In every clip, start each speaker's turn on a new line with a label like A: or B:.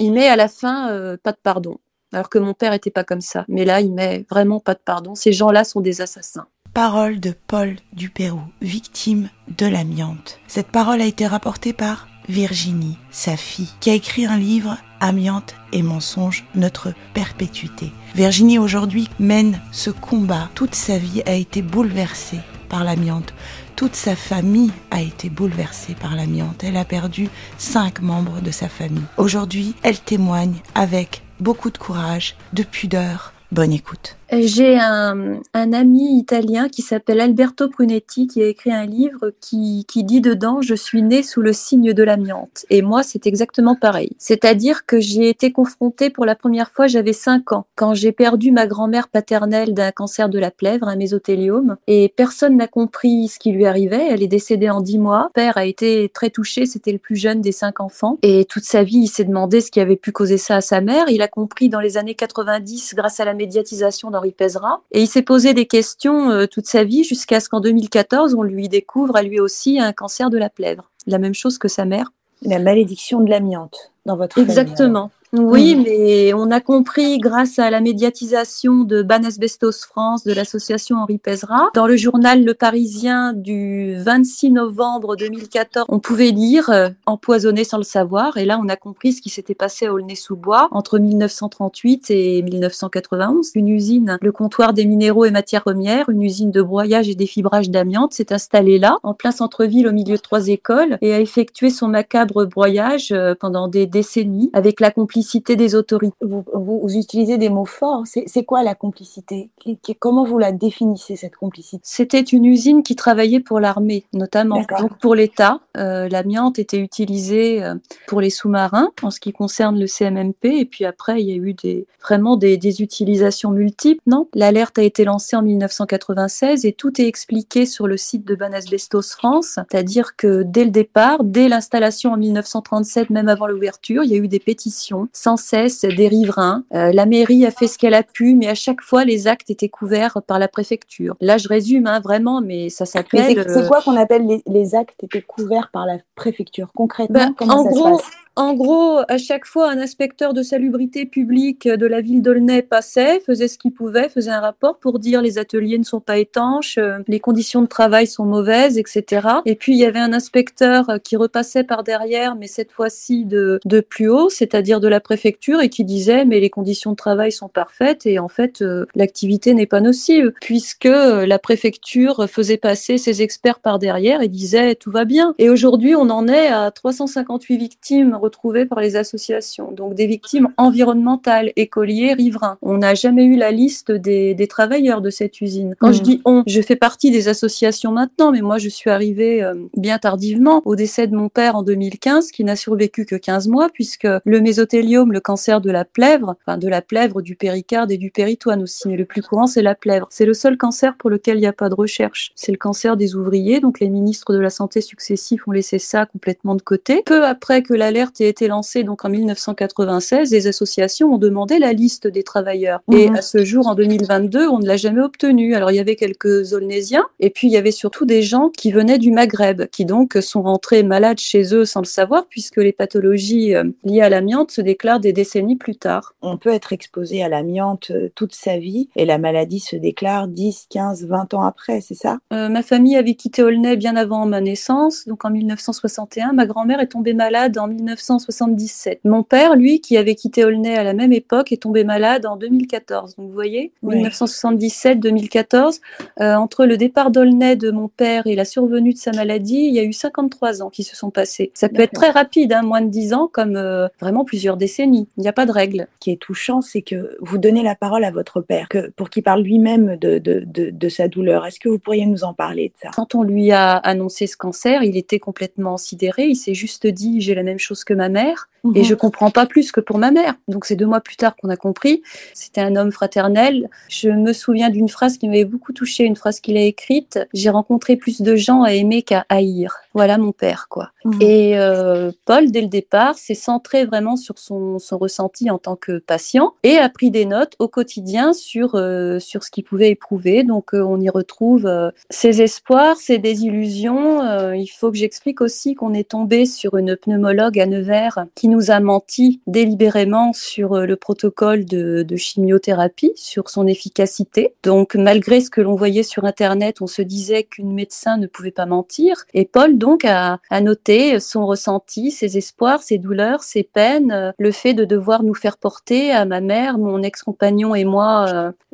A: il met à la fin euh, pas de pardon. Alors que mon père était pas comme ça. Mais là, il met vraiment pas de pardon. Ces gens-là sont des assassins.
B: Parole de Paul Dupérou, victime de l'amiante. Cette parole a été rapportée par Virginie, sa fille, qui a écrit un livre Amiante et mensonge, notre perpétuité. Virginie aujourd'hui mène ce combat. Toute sa vie a été bouleversée par l'amiante. Toute sa famille a été bouleversée par l'amiante. Elle a perdu cinq membres de sa famille. Aujourd'hui, elle témoigne avec beaucoup de courage, de pudeur. Bonne écoute.
A: J'ai un, un, ami italien qui s'appelle Alberto Prunetti qui a écrit un livre qui, qui dit dedans Je suis né sous le signe de l'amiante. Et moi, c'est exactement pareil. C'est-à-dire que j'ai été confrontée pour la première fois, j'avais 5 ans, quand j'ai perdu ma grand-mère paternelle d'un cancer de la plèvre, un mésothéliome, et personne n'a compris ce qui lui arrivait. Elle est décédée en 10 mois. Père a été très touché, c'était le plus jeune des cinq enfants. Et toute sa vie, il s'est demandé ce qui avait pu causer ça à sa mère. Il a compris dans les années 90, grâce à la médiatisation Henri Pèsera. Et il s'est posé des questions euh, toute sa vie jusqu'à ce qu'en 2014, on lui découvre à lui aussi un cancer de la plèvre. La même chose que sa mère.
C: La malédiction de l'amiante dans votre
A: Exactement. Oui, mmh. mais on a compris grâce à la médiatisation de Ban Asbestos France, de l'association Henri Pezra. Dans le journal Le Parisien du 26 novembre 2014, on pouvait lire euh, Empoisonné sans le savoir. Et là, on a compris ce qui s'était passé à Aulnay-sous-Bois entre 1938 et 1991. Une usine, le comptoir des minéraux et matières premières, une usine de broyage et défibrage d'amiante s'est installée là, en plein centre-ville, au milieu de trois écoles, et a effectué son macabre broyage euh, pendant des décennies avec la complicité des autorités.
C: Vous, vous, utilisez des mots forts. C'est quoi la complicité? Comment vous la définissez, cette complicité?
A: C'était une usine qui travaillait pour l'armée, notamment. Donc pour l'État, euh, l'amiante était utilisée euh, pour les sous-marins en ce qui concerne le CMMP. Et puis après, il y a eu des, vraiment des, des utilisations multiples. Non? L'alerte a été lancée en 1996 et tout est expliqué sur le site de Banasbestos France. C'est-à-dire que dès le départ, dès l'installation en 1937, même avant l'ouverture, il y a eu des pétitions sans cesse des riverains. Euh, la mairie a fait ce qu'elle a pu, mais à chaque fois, les actes étaient couverts par la préfecture. Là, je résume hein, vraiment, mais ça s'appelle.
C: C'est quoi qu'on appelle les, les, actes étaient couverts par la préfecture concrètement?
A: Ben,
C: Comment
A: En
C: ça
A: gros,
C: se passe?
A: En gros, à chaque fois, un inspecteur de salubrité publique de la ville d'Aulnay passait, faisait ce qu'il pouvait, faisait un rapport pour dire les ateliers ne sont pas étanches, euh, les conditions de travail sont mauvaises, etc. Et puis, il y avait un inspecteur qui repassait par derrière, mais cette fois-ci de, de plus haut, c'est-à-dire de la préfecture, et qui disait, mais les conditions de travail sont parfaites et en fait, euh, l'activité n'est pas nocive, puisque euh, la préfecture faisait passer ses experts par derrière et disait, tout va bien. Et aujourd'hui, on en est à 358 victimes retrouvées par les associations, donc des victimes environnementales, écoliers, riverains. On n'a jamais eu la liste des, des, travailleurs de cette usine. Quand je dis on, je fais partie des associations maintenant, mais moi je suis arrivée euh, bien tardivement au décès de mon père en 2015, qui n'a survécu que 15 mois, puisque le mésothéliome, le cancer de la plèvre, enfin de la plèvre, du péricarde et du péritoine aussi, mais le plus courant c'est la plèvre. C'est le seul cancer pour lequel il n'y a pas de recherche. C'est le cancer des ouvriers, donc les ministres de la Santé successifs ont laissé ça complètement de côté. Peu après que l'alerte a été lancée donc en 1996, les associations ont demandé la liste des travailleurs. Et à ce jour, en 2022, on ne l'a jamais obtenue. Alors il y avait quelques Aulnésiens, et puis il y avait surtout des gens qui venaient du Maghreb, qui donc sont rentrés malades chez eux sans le savoir, puisque les pathologies euh, liées à l'amiante se déclarent des décennies plus tard.
C: On peut être exposé à l'amiante euh, toute sa vie, et la maladie se déclare 10, 15, 20 ans après, c'est ça?
A: Euh, Ma famille avait quitté Aulnay bien avant ma naissance, donc en 1961. Ma grand-mère est tombée malade en 1977. Mon père, lui, qui avait quitté Aulnay à la même époque, est tombé malade en 2014. Donc vous voyez,
C: Oui.
A: 1977-2014, euh, entre le départ d'Aulnay de mon père et la survenue de sa maladie, il y a eu 53 ans qui se sont passés. Ça peut être très rapide, hein, moins de 10 ans, comme euh, vraiment plusieurs décennies. Il n'y a pas de règle.
C: Ce qui est touchant, c'est que vous donnez la parole à votre père, que, pour qu'il parle lui-même de, de, de, de sa douleur. Est-ce que vous pourriez nous en parler de ça?
A: Quand on lui a annoncé ce cancer, il était complètement sidéré. Il s'est juste dit j'ai la même chose que ma mère et
C: Mhm.
A: je comprends pas plus que pour ma mère. Donc c'est deux mois plus tard qu'on a compris. C'était un homme fraternel. Je me souviens d'une phrase qui m'avait beaucoup touchée, une phrase qu'il a écrite. J'ai rencontré plus de gens à aimer qu'à haïr. Voilà mon père, quoi.
C: Mhm.
A: Et euh, Paul, dès le départ, s'est centré vraiment sur son, son ressenti en tant que patient et a pris des notes au quotidien sur, euh, sur ce qu'il pouvait éprouver. Donc euh, on y retrouve ses espoirs, ses désillusions. Il faut que j'explique aussi qu'on est tombé sur une pneumologue à Nevers qui nous a menti délibérément sur le protocole de, de chimiothérapie, sur son efficacité. Donc, malgré ce que l'on voyait sur Internet, on se disait qu'une médecin ne pouvait pas mentir. Et Paul, donc, a, a noté son ressenti, ses espoirs, ses douleurs, ses peines, le fait de devoir nous faire porter à ma mère, mon ex-compagnon et moi,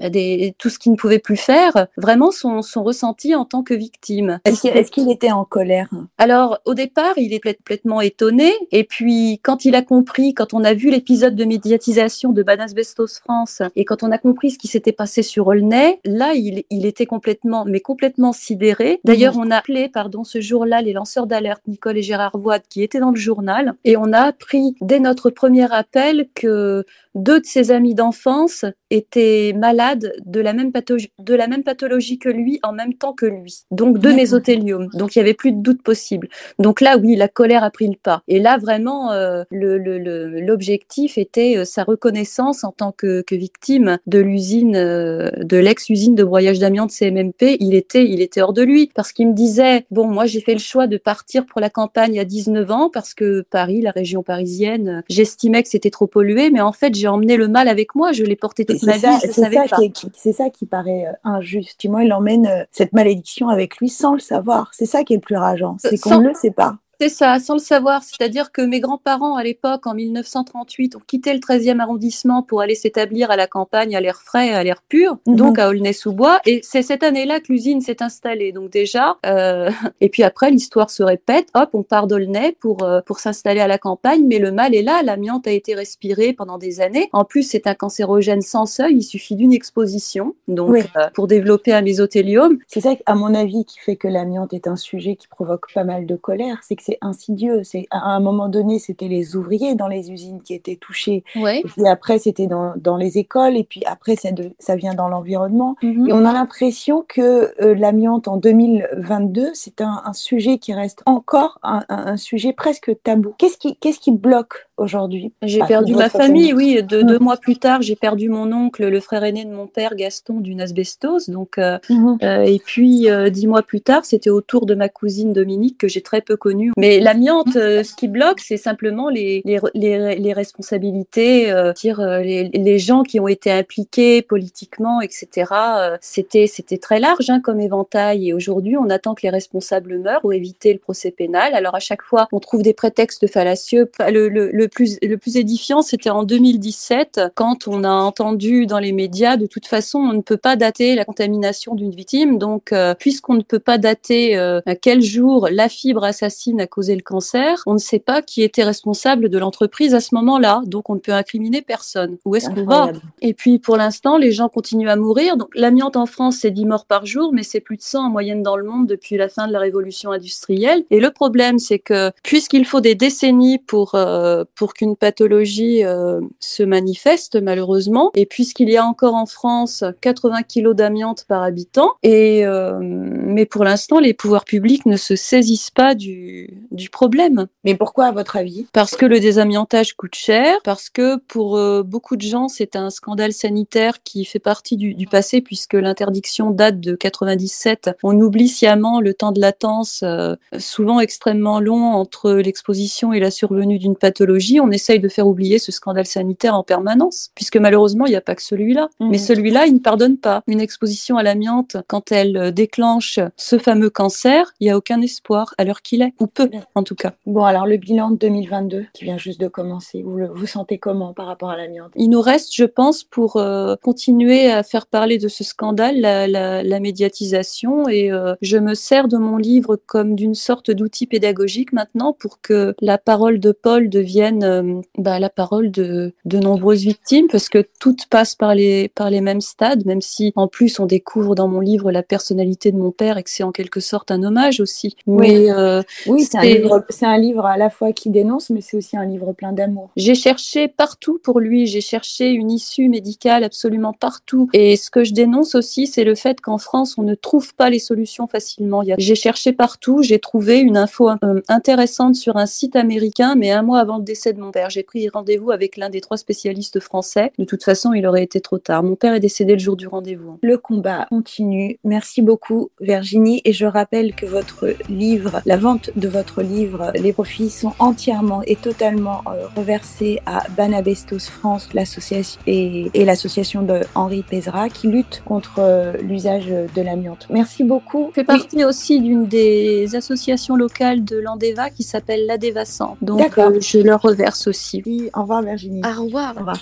A: euh, des, tout ce qu'il ne pouvait plus faire, vraiment son, son ressenti en tant que victime.
C: Est-ce qu'il était en colère?
A: Alors, au départ, il est complètement étonné. Et puis, quand il a compris, quand on a vu l'épisode de médiatisation de Badass Bestos France, et quand on a compris ce qui s'était passé sur Aulnay, là, il, il était complètement, mais complètement sidéré. D'ailleurs, on a appelé, pardon, ce jour-là, les lanceurs d'alerte, Nicole et Gérard Voide, qui étaient dans le journal, et on a appris dès notre premier appel que deux de ses amis d'enfance étaient malades de la, même pathologie, de la même pathologie que lui en même temps que lui. Donc deux mésothéliome. Donc il y avait plus de doute possible. Donc là, oui, la colère a pris le pas. Et là, vraiment, euh, l'objectif était euh, sa reconnaissance en tant que, que victime de l'usine, euh, de l'ex-usine de broyage d'amiante CMMP. Il était, il était hors de lui parce qu'il me disait, bon, moi j'ai fait le choix de partir pour la campagne à 19 ans parce que Paris, la région parisienne, j'estimais que c'était trop pollué, mais en fait, j'ai emmené le mal avec moi, je l'ai porté toute ma vie, je savais
C: ça c'est ça qui paraît euh, injuste. Moi, il emmène cette malédiction avec lui sans le savoir. C'est ça qui est le plus rageant, c'est qu'on ne le sait pas.
A: C'est ça, sans le savoir. C'est-à-dire que mes grands-parents, à l'époque, en 1938, ont quitté le 13e arrondissement pour aller s'établir à la campagne, à l'air frais, à l'air pur, mhm. donc à Aulnay-sous-Bois. Et c'est cette année-là que l'usine s'est installée. Donc déjà, euh... et puis après, l'histoire se répète. Hop, on part d'Aulnay pour, euh, pour s'installer à la campagne. Mais le mal est là. L'amiante a été respiré pendant des années. En plus, c'est un cancérogène sans seuil. Il suffit d'une exposition. Donc, euh, pour développer un mésothéliome.
C: C'est ça, à mon avis, qui fait que l'amiante est un sujet qui provoque pas mal de colère. C'est que c'est insidieux. C'est à un moment donné, c'était les ouvriers dans les usines qui étaient touchés. Et puis après, c'était dans, dans, les écoles. Et puis après, ça, de, ça vient dans l'environnement. Mhm. Et on a l'impression que euh, l'amiante en 2022, c'est un, un, sujet qui reste encore un, un, sujet presque tabou. Qu'est-ce qui, qu'est-ce qui bloque aujourd'hui
A: J'ai perdu ma famille, oui. De, Deux mois plus tard, j'ai perdu mon oncle, le frère aîné de mon père, Gaston, d'une asbestose. Donc, euh, mhm. euh, et puis, dix mois plus tard, c'était au tour de ma cousine Dominique que j'ai très peu connue. Mais l'amiante, euh, ce qui bloque, c'est simplement les, les, les, les responsabilités, euh, dire, euh, les, les, gens qui ont été impliqués politiquement, etc. c'était, c'était très large hein, comme éventail. Et aujourd'hui, on attend que les responsables meurent pour éviter le procès pénal. Alors à chaque fois, on trouve des prétextes fallacieux. Le, le, le plus, le plus édifiant, c'était en 2017, quand on a entendu dans les médias, de toute façon, on ne peut pas dater la contamination d'une victime. Donc, puisqu'on ne peut pas dater à quel jour la fibre assassine a causé le cancer, on ne sait pas qui était responsable de l'entreprise à ce moment-là, donc on ne peut incriminer personne. Où est-ce qu'on va? Et puis pour l'instant, les gens continuent à mourir. Donc l'amiante en France, c'est 10 morts par jour, mais c'est plus de 100 en moyenne dans le monde depuis la fin de la révolution industrielle. Et le problème, c'est que puisqu'il faut des décennies pour euh, pour qu'une pathologie euh, se manifeste malheureusement, et puisqu'il y a encore en France 80 kilos d'amiante par habitant, et euh, mais pour l'instant, les pouvoirs publics ne se saisissent pas du, du problème.
C: Mais pourquoi, à votre avis?
A: Parce que le désamiantage coûte cher, parce que pour euh, beaucoup de gens, c'est un scandale sanitaire qui fait partie du, du passé, puisque l'interdiction date de 97. On oublie sciemment le temps de latence, euh, souvent extrêmement long, entre l'exposition et la survenue d'une pathologie. On essaye de faire oublier ce scandale sanitaire en permanence, puisque malheureusement, il n'y a pas que celui-là. Mmh. Mais celui-là, il ne pardonne pas. Une exposition à l'amiante, quand elle euh, déclenche ce fameux cancer, il n'y a aucun espoir à l'heure qu'il est, ou peu en tout cas.
C: Bon, alors le bilan de 2022 qui vient juste de commencer, vous le vous sentez comment par rapport à l'amiante?
A: Il nous reste, je pense, pour euh, continuer à faire parler de ce scandale, la, la, la médiatisation. Et euh, je me sers de mon livre comme d'une sorte d'outil pédagogique maintenant pour que la parole de Paul devienne euh, bah, la parole de, de nombreuses victimes, parce que toutes passent par les, par les mêmes stades, même si en plus on découvre dans mon livre la personnalité de mon père et que c'est en quelque sorte un hommage aussi.
C: Oui, Mais, euh, oui c'est un livre c'est un livre à la fois qui dénonce, mais c'est aussi un livre plein d'amour.
A: J'ai cherché partout pour lui, j'ai cherché une issue médicale absolument partout. Et ce que je dénonce aussi, c'est le fait qu'en France, on ne trouve pas les solutions facilement. J'ai cherché partout, j'ai trouvé une info euh, intéressante sur un site américain, mais un mois avant le décès décès de mon père. J'ai pris rendez-vous avec l'un des trois spécialistes français. De toute façon, il aurait été trop tard. Mon père est décédé le jour du rendez-vous.
C: Le combat continue. Merci beaucoup, Virginie. Et je rappelle que votre livre, la vente de votre livre, les profits sont entièrement et totalement euh, reversés à Banabestos France, l'association et, l'association de Henri Pézra qui lutte contre euh, l'usage de l'amiante. Merci beaucoup.
A: Je fais partie aussi d'une des associations locales de l'Andeva qui s'appelle l'Adeva Donc, euh, je leur reverse aussi.
C: Au revoir, Virginie.
A: Au revoir. Au revoir.